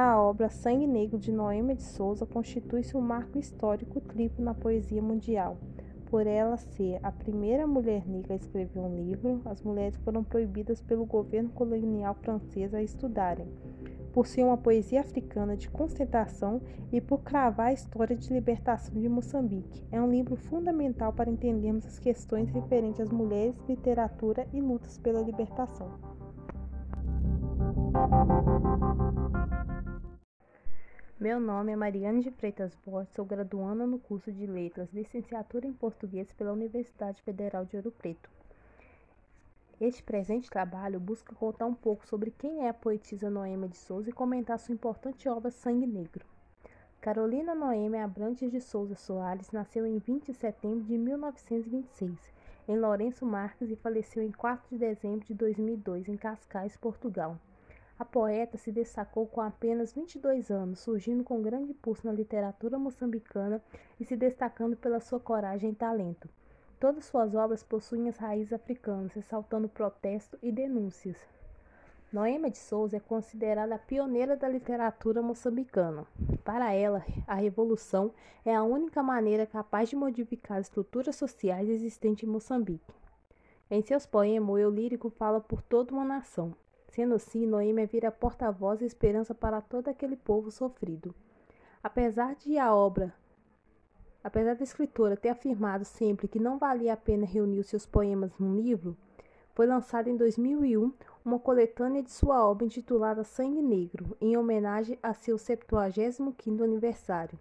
A obra Sangue Negro de Noêmia de Souza constitui-se um marco histórico triplo na poesia mundial. Por ela ser a primeira mulher negra a escrever um livro, as mulheres foram proibidas pelo governo colonial francês a estudarem. Por ser uma poesia africana de concentração e por cravar a história de libertação de Moçambique, é um livro fundamental para entendermos as questões referentes às mulheres, literatura e lutas pela libertação. Meu nome é Mariane de Freitas Borges, sou graduanda no curso de Letras, licenciatura em Português pela Universidade Federal de Ouro Preto. Este presente trabalho busca contar um pouco sobre quem é a poetisa Noêmia de Souza e comentar sua importante obra Sangue Negro. Carolina Noêmia Abrantes de Souza Soares nasceu em 20 de setembro de 1926, em Lourenço Marques e faleceu em 4 de dezembro de 2002, em Cascais, Portugal. A poeta se destacou com apenas 22 anos, surgindo com grande impulso na literatura moçambicana e se destacando pela sua coragem e talento. Todas suas obras possuem as raízes africanas, ressaltando protesto e denúncias. Noêmia de Souza é considerada a pioneira da literatura moçambicana. Para ela, a revolução é a única maneira capaz de modificar as estruturas sociais existentes em Moçambique. Em seus poemas, o eu lírico fala por toda uma nação. Sendo assim, Noêmia vira porta-voz e esperança para todo aquele povo sofrido. Apesar de a obra, apesar da escritora ter afirmado sempre que não valia a pena reunir seus poemas num livro, foi lançada em 2001 uma coletânea de sua obra intitulada Sangue Negro, em homenagem a seu 75º aniversário.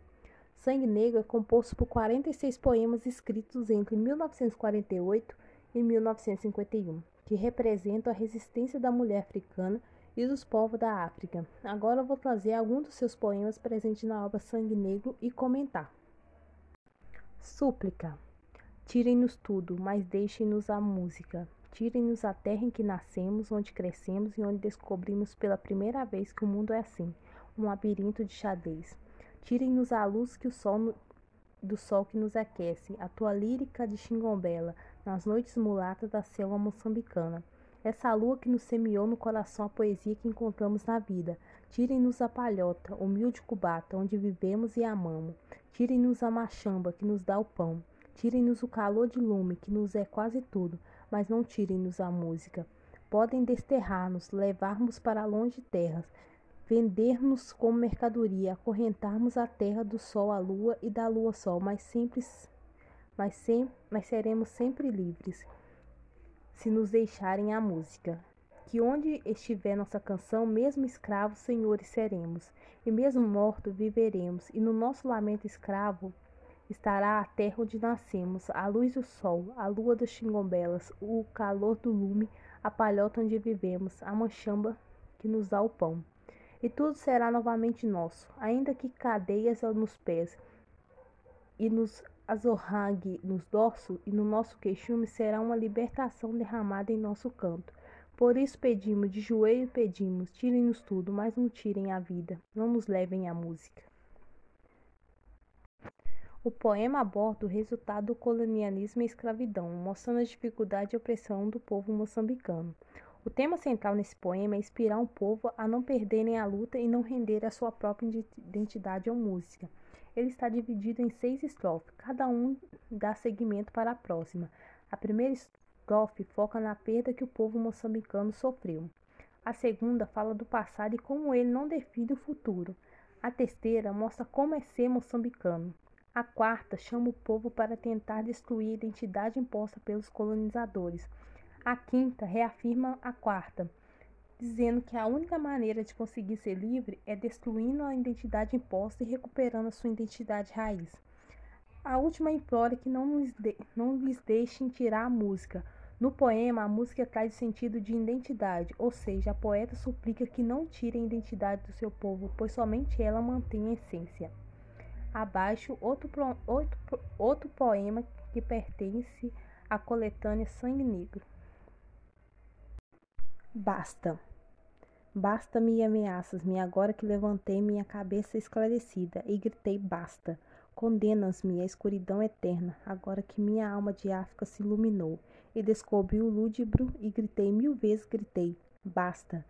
Sangue Negro é composto por 46 poemas escritos entre 1948 e 1951 que representam a resistência da mulher africana e dos povos da África. Agora vou trazer alguns dos seus poemas presentes na obra Sangue Negro e comentar. Súplica. Tirem-nos tudo, mas deixem-nos a música. Tirem-nos a terra em que nascemos, onde crescemos e onde descobrimos pela primeira vez que o mundo é assim, um labirinto de xadrez. Tirem-nos a luz que o sol do sol que nos aquece, a tua lírica de xingombela, nas noites mulatas da selva moçambicana. Essa lua que nos semeou no coração a poesia que encontramos na vida. Tirem-nos a palhota, humilde cubata, onde vivemos e amamos. Tirem-nos a machamba, que nos dá o pão. Tirem-nos o calor de lume, que nos é quase tudo, mas não tirem-nos a música. Podem desterrar-nos, levar-nos para longe terras, vender-nos como mercadoria, acorrentarmos a terra do sol à lua e da lua ao sol, mas sempre mas, sem, mas seremos sempre livres se nos deixarem a música. Que onde estiver nossa canção, mesmo escravos, senhores seremos, e mesmo mortos viveremos, e no nosso lamento escravo estará a terra onde nascemos, a luz do sol, a lua das xingombelas, o calor do lume, a palhota onde vivemos, a manchamba que nos dá o pão. E tudo será novamente nosso, ainda que cadeias nos pés e nos azorrague nos dorsos e no nosso queixume será uma libertação derramada em nosso canto. Por isso pedimos, de joelho pedimos, tirem-nos tudo, mas não tirem a vida, não nos levem a música. O poema aborda o resultado do colonialismo e escravidão, mostrando a dificuldade e opressão do povo moçambicano. O tema central nesse poema é inspirar o povo a não perderem a luta e não render a sua própria identidade ou música. Ele está dividido em seis estrofes, cada um dá seguimento para a próxima. A primeira estrofe foca na perda que o povo moçambicano sofreu. A segunda fala do passado e como ele não define o futuro. A terceira mostra como é ser moçambicano. A quarta chama o povo para tentar destruir a identidade imposta pelos colonizadores. A quinta reafirma a quarta dizendo que a única maneira de conseguir ser livre é destruindo a identidade imposta e recuperando a sua identidade raiz. A última implora que não de, não lhes deixem tirar a música. No poema, a música traz o sentido de identidade, ou seja, a poeta suplica que não tirem a identidade do seu povo, pois somente ela mantém a essência. Abaixo, outro, outro, outro poema que pertence à coletânea Sangue Negro. Basta. Basta-me ameaças-me agora que levantei minha cabeça esclarecida e gritei basta. Condenas-me à escuridão eterna, agora que minha alma de África se iluminou, e descobri o lúdibro e gritei mil vezes, gritei, basta.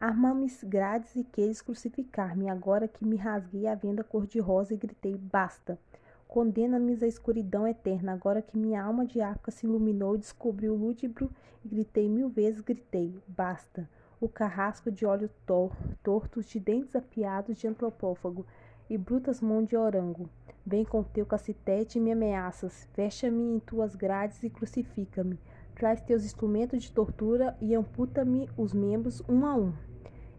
Arma-me grades e queres crucificar-me, agora que me rasguei a venda cor-de-rosa e gritei: Basta! Condena-me à escuridão eterna, agora que minha alma de arca se iluminou e descobri o lúdibro e gritei mil vezes, gritei: Basta! O carrasco de olhos tor tortos, de dentes afiados de antropófago e brutas mãos de orango. Vem com teu cacetete e me ameaças, fecha-me em tuas grades e crucifica-me. Traz teus instrumentos de tortura e amputa-me os membros um a um.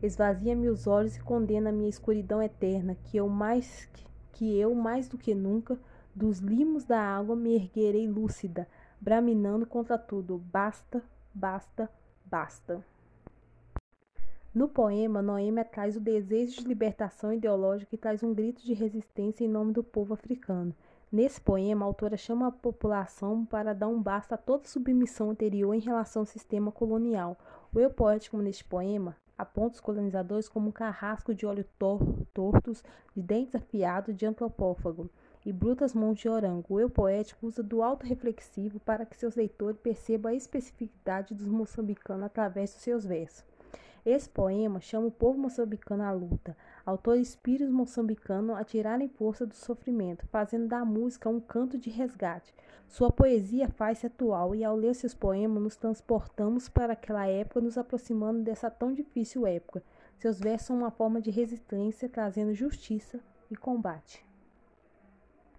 Esvazia-me os olhos e condena-me à escuridão eterna, que eu mais que eu mais do que nunca dos limos da água me erguerei lúcida, braminando contra tudo. Basta, basta, basta. No poema, Noêmia traz o desejo de libertação ideológica e traz um grito de resistência em nome do povo africano. Nesse poema, a autora chama a população para dar um basta a toda submissão anterior em relação ao sistema colonial. O eu poético neste poema aponta os colonizadores como um carrasco de olhos tor tortos, de dentes afiados de antropófago e brutas mãos de orango. O eu poético usa do auto-reflexivo para que seus leitores percebam a especificidade dos moçambicanos através dos seus versos. Esse poema chama o povo moçambicano à luta, autor espíritos moçambicano a tirarem força do sofrimento, fazendo da música um canto de resgate. Sua poesia faz-se atual e ao ler seus poemas nos transportamos para aquela época, nos aproximando dessa tão difícil época. Seus versos são uma forma de resistência, trazendo justiça e combate.